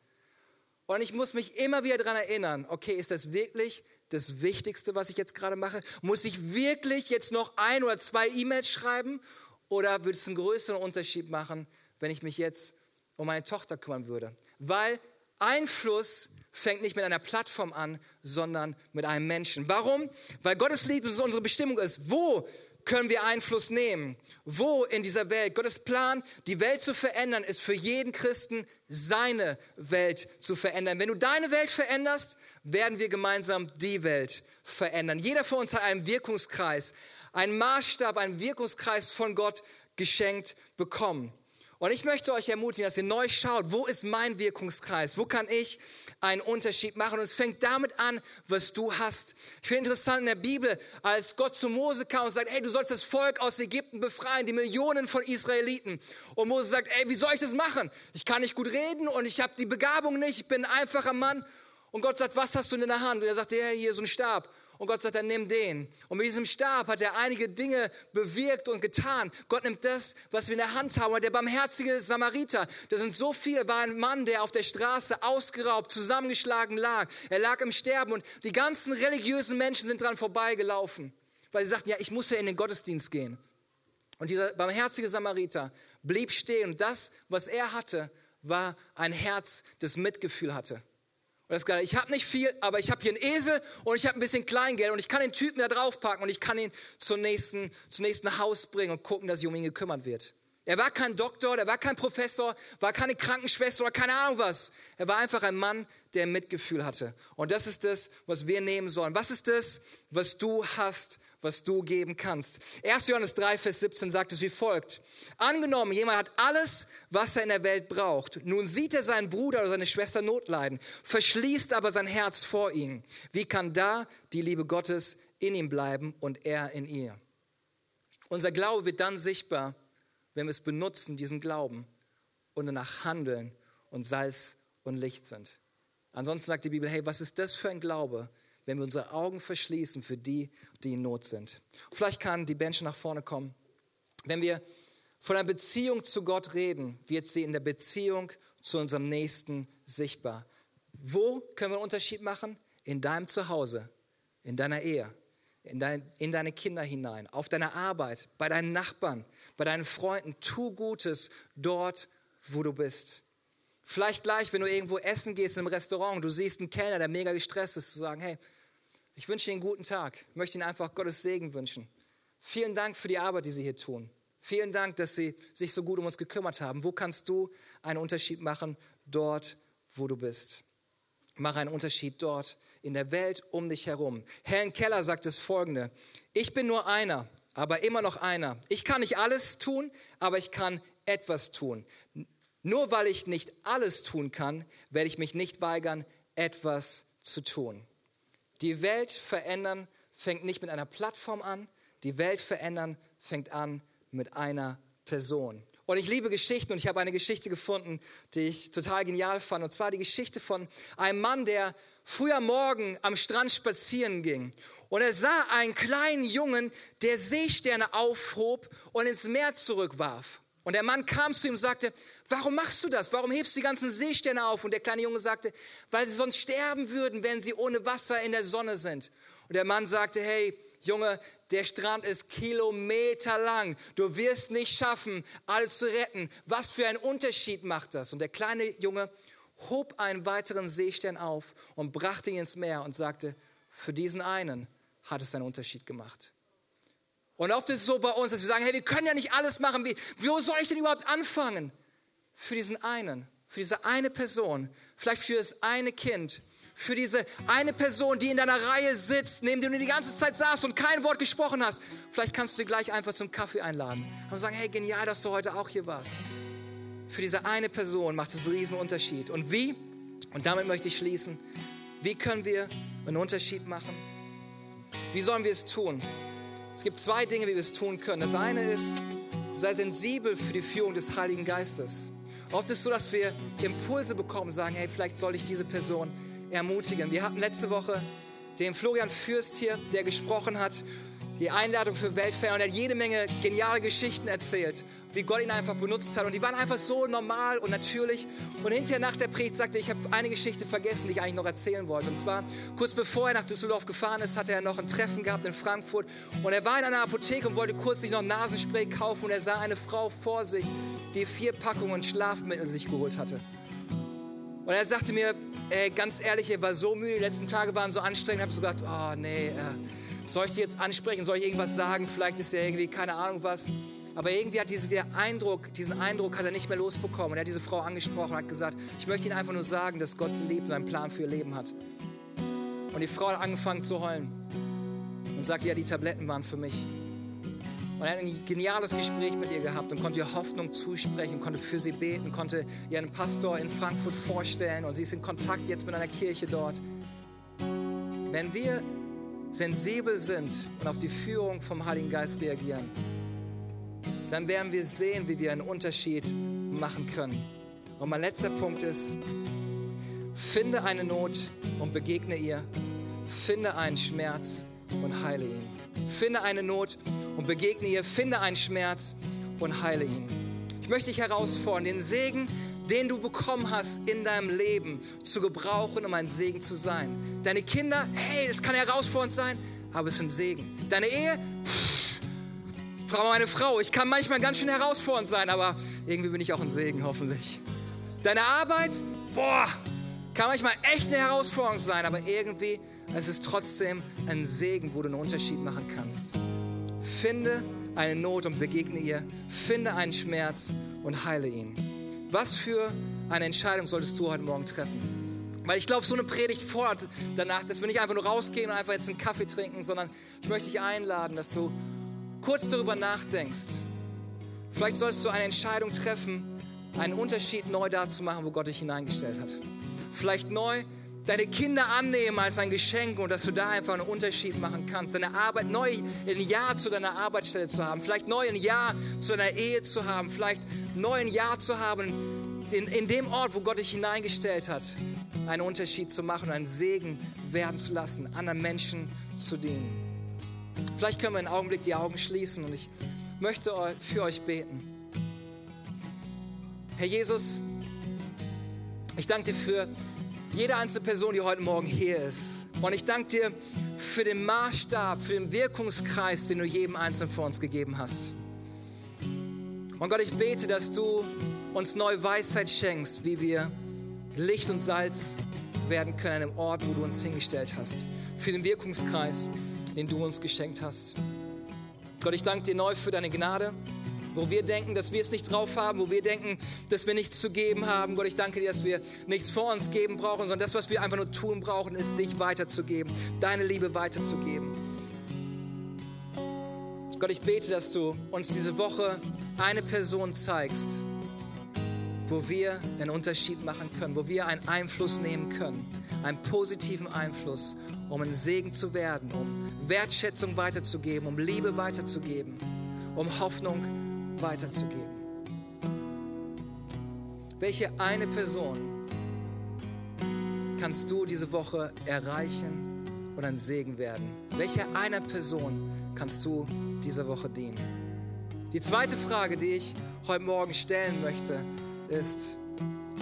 Und ich muss mich immer wieder daran erinnern, okay, ist das wirklich das Wichtigste, was ich jetzt gerade mache? Muss ich wirklich jetzt noch ein oder zwei E-Mails schreiben? Oder würde es einen größeren Unterschied machen, wenn ich mich jetzt um meine Tochter kümmern würde? Weil Einfluss fängt nicht mit einer Plattform an, sondern mit einem Menschen. Warum? Weil Gottes Liebe unsere Bestimmung ist. Wo können wir Einfluss nehmen? Wo in dieser Welt? Gottes Plan, die Welt zu verändern, ist für jeden Christen seine Welt zu verändern. Wenn du deine Welt veränderst, werden wir gemeinsam die Welt verändern. Jeder von uns hat einen Wirkungskreis, einen Maßstab, einen Wirkungskreis von Gott geschenkt bekommen. Und ich möchte euch ermutigen, dass ihr neu schaut, wo ist mein Wirkungskreis? Wo kann ich einen Unterschied machen? Und es fängt damit an, was du hast. Ich finde interessant in der Bibel, als Gott zu Mose kam und sagt, hey, du sollst das Volk aus Ägypten befreien, die Millionen von Israeliten. Und Mose sagt, ey, wie soll ich das machen? Ich kann nicht gut reden und ich habe die Begabung nicht, ich bin ein einfacher Mann. Und Gott sagt, was hast du in der Hand? Und er sagt, ja, hier so ein Stab. Und Gott sagt, dann nimm den. Und mit diesem Stab hat er einige Dinge bewirkt und getan. Gott nimmt das, was wir in der Hand haben. Und der barmherzige Samariter, das sind so viele, war ein Mann, der auf der Straße ausgeraubt, zusammengeschlagen lag. Er lag im Sterben und die ganzen religiösen Menschen sind dran vorbeigelaufen, weil sie sagten, ja, ich muss ja in den Gottesdienst gehen. Und dieser barmherzige Samariter blieb stehen und das, was er hatte, war ein Herz, das Mitgefühl hatte. Und das ich habe nicht viel, aber ich habe hier einen Esel und ich habe ein bisschen Kleingeld und ich kann den Typen da draufpacken und ich kann ihn zum nächsten, zum nächsten Haus bringen und gucken, dass sich um ihn gekümmert wird. Er war kein Doktor, er war kein Professor, war keine Krankenschwester oder keine Ahnung was. Er war einfach ein Mann, der Mitgefühl hatte. Und das ist das, was wir nehmen sollen. Was ist das, was du hast, was du geben kannst? 1. Johannes 3, Vers 17 sagt es wie folgt. Angenommen, jemand hat alles, was er in der Welt braucht. Nun sieht er seinen Bruder oder seine Schwester Notleiden, verschließt aber sein Herz vor ihnen. Wie kann da die Liebe Gottes in ihm bleiben und er in ihr? Unser Glaube wird dann sichtbar, wenn wir es benutzen, diesen Glauben und danach handeln und Salz und Licht sind. Ansonsten sagt die Bibel, hey, was ist das für ein Glaube, wenn wir unsere Augen verschließen für die, die in Not sind? Vielleicht kann die Band schon nach vorne kommen. Wenn wir von einer Beziehung zu Gott reden, wird sie in der Beziehung zu unserem Nächsten sichtbar. Wo können wir einen Unterschied machen? In deinem Zuhause, in deiner Ehe, in, dein, in deine Kinder hinein, auf deiner Arbeit, bei deinen Nachbarn, bei deinen Freunden. Tu Gutes dort, wo du bist. Vielleicht gleich, wenn du irgendwo essen gehst im Restaurant, du siehst einen Kellner, der mega gestresst ist, zu sagen, hey, ich wünsche Ihnen einen guten Tag, möchte Ihnen einfach Gottes Segen wünschen. Vielen Dank für die Arbeit, die Sie hier tun. Vielen Dank, dass Sie sich so gut um uns gekümmert haben. Wo kannst du einen Unterschied machen? Dort, wo du bist. Mach einen Unterschied dort, in der Welt um dich herum. Helen Keller sagt das folgende. Ich bin nur einer, aber immer noch einer. Ich kann nicht alles tun, aber ich kann etwas tun. Nur weil ich nicht alles tun kann, werde ich mich nicht weigern, etwas zu tun. Die Welt verändern fängt nicht mit einer Plattform an, die Welt verändern fängt an mit einer Person. Und ich liebe Geschichten und ich habe eine Geschichte gefunden, die ich total genial fand. Und zwar die Geschichte von einem Mann, der früher Morgen am Strand spazieren ging. Und er sah einen kleinen Jungen, der Seesterne aufhob und ins Meer zurückwarf. Und der Mann kam zu ihm und sagte, warum machst du das? Warum hebst du die ganzen Seesterne auf? Und der kleine Junge sagte, weil sie sonst sterben würden, wenn sie ohne Wasser in der Sonne sind. Und der Mann sagte, hey, Junge, der Strand ist kilometerlang. Du wirst nicht schaffen, alle zu retten. Was für einen Unterschied macht das? Und der kleine Junge hob einen weiteren Seestern auf und brachte ihn ins Meer und sagte, für diesen einen hat es einen Unterschied gemacht. Und oft ist es so bei uns, dass wir sagen, hey, wir können ja nicht alles machen. Wie, wo soll ich denn überhaupt anfangen? Für diesen einen, für diese eine Person, vielleicht für das eine Kind, für diese eine Person, die in deiner Reihe sitzt, neben der du die ganze Zeit saßt und kein Wort gesprochen hast. Vielleicht kannst du sie gleich einfach zum Kaffee einladen und sagen, hey, genial, dass du heute auch hier warst. Für diese eine Person macht es einen riesen Unterschied. Und wie, und damit möchte ich schließen, wie können wir einen Unterschied machen? Wie sollen wir es tun? Es gibt zwei Dinge, wie wir es tun können. Das eine ist, sei sensibel für die Führung des Heiligen Geistes. Oft ist es so, dass wir Impulse bekommen, sagen, hey, vielleicht soll ich diese Person ermutigen. Wir hatten letzte Woche den Florian Fürst hier, der gesprochen hat, die Einladung für Weltfan und er hat jede Menge geniale Geschichten erzählt, wie Gott ihn einfach benutzt hat. Und die waren einfach so normal und natürlich. Und hinterher nach der Predigt sagte, ich habe eine Geschichte vergessen, die ich eigentlich noch erzählen wollte. Und zwar kurz bevor er nach Düsseldorf gefahren ist, hatte er noch ein Treffen gehabt in Frankfurt. Und er war in einer Apotheke und wollte kurz sich noch Nasenspray kaufen. Und er sah eine Frau vor sich, die vier Packungen Schlafmittel sich geholt hatte. Und er sagte mir, ey, ganz ehrlich, er war so müde, die letzten Tage waren so anstrengend, habe so gedacht, oh nee, äh, soll ich die jetzt ansprechen, soll ich irgendwas sagen, vielleicht ist ja irgendwie keine Ahnung was. Aber irgendwie hat diese, Eindruck, diesen Eindruck hat er nicht mehr losbekommen. Und er hat diese Frau angesprochen und hat gesagt, ich möchte Ihnen einfach nur sagen, dass Gott sie liebt und einen Plan für ihr Leben hat. Und die Frau hat angefangen zu heulen und sagte, ja, die Tabletten waren für mich. Und er hat ein geniales Gespräch mit ihr gehabt und konnte ihr Hoffnung zusprechen, konnte für sie beten, konnte ihr einen Pastor in Frankfurt vorstellen und sie ist in Kontakt jetzt mit einer Kirche dort. Wenn wir sensibel sind und auf die Führung vom Heiligen Geist reagieren, dann werden wir sehen, wie wir einen Unterschied machen können. Und mein letzter Punkt ist, finde eine Not und begegne ihr. Finde einen Schmerz und heile ihn. Finde eine Not und begegne ihr. Finde einen Schmerz und heile ihn. Ich möchte dich herausfordern, den Segen, den du bekommen hast in deinem Leben, zu gebrauchen, um ein Segen zu sein. Deine Kinder, hey, das kann herausfordernd sein, aber es ist ein Segen. Deine Ehe, pff, Frau, meine Frau, ich kann manchmal ganz schön herausfordernd sein, aber irgendwie bin ich auch ein Segen, hoffentlich. Deine Arbeit, boah, Kann manchmal echt eine Herausforderung sein, aber irgendwie es ist trotzdem ein Segen, wo du einen Unterschied machen kannst. Finde eine Not und begegne ihr. Finde einen Schmerz und heile ihn. Was für eine Entscheidung solltest du heute Morgen treffen? Weil ich glaube, so eine Predigt fordert danach, dass wir nicht einfach nur rausgehen und einfach jetzt einen Kaffee trinken, sondern ich möchte dich einladen, dass du kurz darüber nachdenkst. Vielleicht sollst du eine Entscheidung treffen, einen Unterschied neu da zu machen, wo Gott dich hineingestellt hat. Vielleicht neu deine Kinder annehmen als ein Geschenk und dass du da einfach einen Unterschied machen kannst. Deine Arbeit neu ein Ja zu deiner Arbeitsstelle zu haben, vielleicht neu ein Ja zu deiner Ehe zu haben, vielleicht neu ein Ja zu haben in, in dem Ort, wo Gott dich hineingestellt hat, einen Unterschied zu machen, einen Segen werden zu lassen, anderen Menschen zu dienen. Vielleicht können wir einen Augenblick die Augen schließen und ich möchte für euch beten. Herr Jesus, ich danke dir für jede einzelne Person, die heute Morgen hier ist. Und ich danke dir für den Maßstab, für den Wirkungskreis, den du jedem Einzelnen von uns gegeben hast. Und Gott, ich bete, dass du uns neue Weisheit schenkst, wie wir Licht und Salz werden können im Ort, wo du uns hingestellt hast. Für den Wirkungskreis, den du uns geschenkt hast. Gott, ich danke dir neu für deine Gnade wo wir denken, dass wir es nicht drauf haben, wo wir denken, dass wir nichts zu geben haben. Gott, ich danke dir, dass wir nichts vor uns geben brauchen, sondern das, was wir einfach nur tun brauchen, ist dich weiterzugeben, deine Liebe weiterzugeben. Gott, ich bete, dass du uns diese Woche eine Person zeigst, wo wir einen Unterschied machen können, wo wir einen Einfluss nehmen können, einen positiven Einfluss, um ein Segen zu werden, um Wertschätzung weiterzugeben, um Liebe weiterzugeben, um Hoffnung weiterzugeben. Welche eine Person kannst du diese Woche erreichen und ein Segen werden? Welche eine Person kannst du diese Woche dienen? Die zweite Frage, die ich heute Morgen stellen möchte, ist,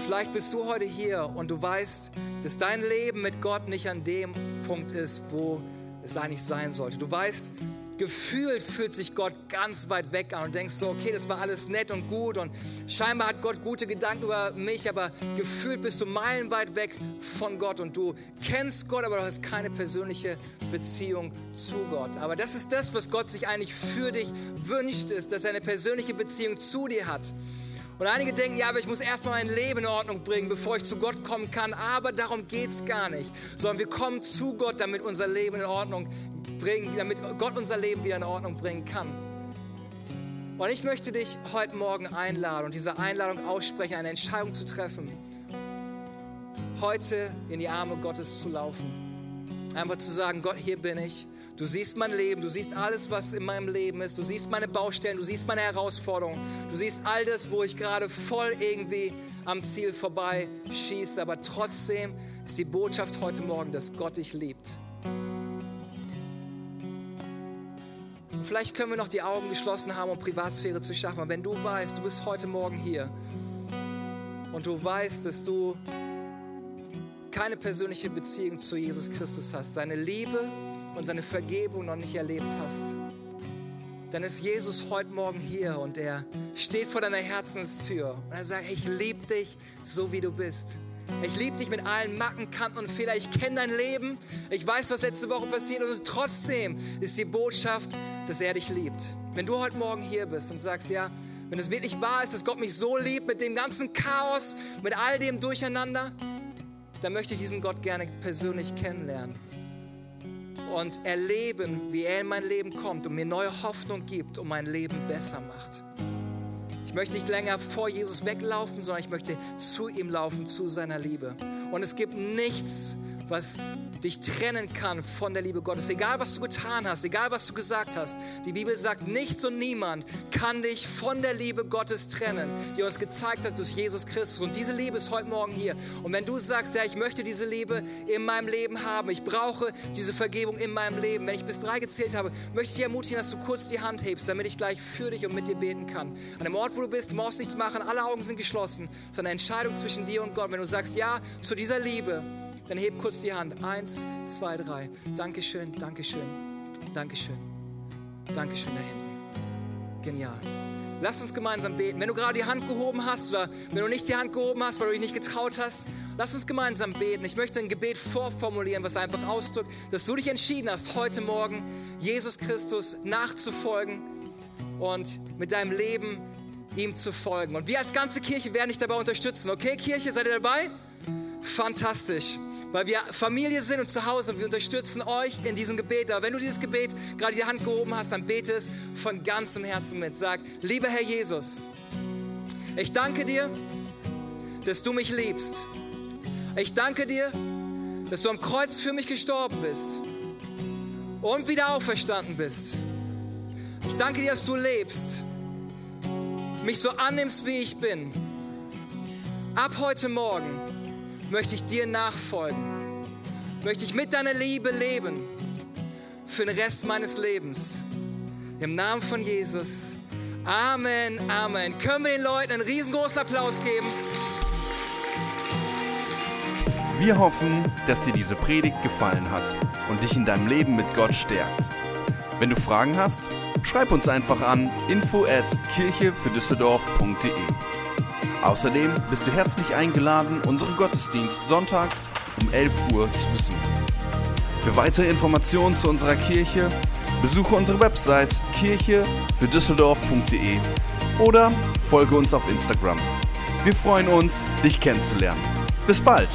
vielleicht bist du heute hier und du weißt, dass dein Leben mit Gott nicht an dem Punkt ist, wo es eigentlich sein sollte. Du weißt, gefühlt fühlt sich Gott ganz weit weg an und denkst so, okay, das war alles nett und gut und scheinbar hat Gott gute Gedanken über mich, aber gefühlt bist du meilenweit weg von Gott und du kennst Gott, aber du hast keine persönliche Beziehung zu Gott. Aber das ist das, was Gott sich eigentlich für dich wünscht, ist, dass er eine persönliche Beziehung zu dir hat. Und einige denken, ja, aber ich muss erstmal mein Leben in Ordnung bringen, bevor ich zu Gott kommen kann. Aber darum geht es gar nicht. Sondern wir kommen zu Gott, damit unser Leben in Ordnung bringen, damit Gott unser Leben wieder in Ordnung bringen kann. Und ich möchte dich heute Morgen einladen und diese Einladung aussprechen, eine Entscheidung zu treffen, heute in die Arme Gottes zu laufen. Einfach zu sagen, Gott, hier bin ich. Du siehst mein Leben, du siehst alles, was in meinem Leben ist. Du siehst meine Baustellen, du siehst meine Herausforderungen. Du siehst all das, wo ich gerade voll irgendwie am Ziel vorbei schieße. Aber trotzdem ist die Botschaft heute Morgen, dass Gott dich liebt. Vielleicht können wir noch die Augen geschlossen haben, um Privatsphäre zu schaffen. Aber wenn du weißt, du bist heute Morgen hier und du weißt, dass du keine persönliche Beziehung zu Jesus Christus hast, seine Liebe und seine Vergebung noch nicht erlebt hast, dann ist Jesus heute Morgen hier und er steht vor deiner Herzenstür und er sagt, ich liebe dich so wie du bist. Ich liebe dich mit allen Macken, Kanten und Fehlern. Ich kenne dein Leben. Ich weiß, was letzte Woche passiert und trotzdem ist die Botschaft, dass er dich liebt. Wenn du heute Morgen hier bist und sagst, ja, wenn es wirklich wahr ist, dass Gott mich so liebt mit dem ganzen Chaos, mit all dem Durcheinander, dann möchte ich diesen Gott gerne persönlich kennenlernen und erleben, wie er in mein Leben kommt und mir neue Hoffnung gibt und mein Leben besser macht. Ich möchte nicht länger vor Jesus weglaufen, sondern ich möchte zu ihm laufen, zu seiner Liebe. Und es gibt nichts, was dich trennen kann von der Liebe Gottes. Egal, was du getan hast, egal, was du gesagt hast. Die Bibel sagt, nichts und niemand kann dich von der Liebe Gottes trennen, die uns gezeigt hat durch Jesus Christus. Und diese Liebe ist heute Morgen hier. Und wenn du sagst, ja, ich möchte diese Liebe in meinem Leben haben, ich brauche diese Vergebung in meinem Leben, wenn ich bis drei gezählt habe, möchte ich dich ermutigen, dass du kurz die Hand hebst, damit ich gleich für dich und mit dir beten kann. An dem Ort, wo du bist, brauchst nichts machen, alle Augen sind geschlossen. Es ist eine Entscheidung zwischen dir und Gott. Wenn du sagst, ja, zu dieser Liebe, dann heb kurz die Hand. Eins, zwei, drei. Dankeschön, Dankeschön, Dankeschön, Dankeschön da hinten. Genial. Lass uns gemeinsam beten. Wenn du gerade die Hand gehoben hast oder wenn du nicht die Hand gehoben hast, weil du dich nicht getraut hast, lass uns gemeinsam beten. Ich möchte ein Gebet vorformulieren, was einfach ausdrückt, dass du dich entschieden hast, heute Morgen Jesus Christus nachzufolgen und mit deinem Leben ihm zu folgen. Und wir als ganze Kirche werden dich dabei unterstützen. Okay, Kirche, seid ihr dabei? Fantastisch. Weil wir Familie sind und zu Hause und wir unterstützen euch in diesem Gebet. Aber wenn du dieses Gebet gerade die Hand gehoben hast, dann bete es von ganzem Herzen mit. Sag, lieber Herr Jesus, ich danke dir, dass du mich liebst. Ich danke dir, dass du am Kreuz für mich gestorben bist und wieder auferstanden bist. Ich danke dir, dass du lebst, mich so annimmst, wie ich bin. Ab heute Morgen möchte ich dir nachfolgen. Möchte ich mit deiner Liebe leben für den Rest meines Lebens. Im Namen von Jesus. Amen, Amen. Können wir den Leuten einen riesengroßen Applaus geben? Wir hoffen, dass dir diese Predigt gefallen hat und dich in deinem Leben mit Gott stärkt. Wenn du Fragen hast, schreib uns einfach an info at kirchefürdüsseldorf.de. Außerdem bist du herzlich eingeladen, unseren Gottesdienst sonntags um 11 Uhr zu besuchen. Für weitere Informationen zu unserer Kirche besuche unsere Website kirchefürdüsseldorf.de oder folge uns auf Instagram. Wir freuen uns, dich kennenzulernen. Bis bald!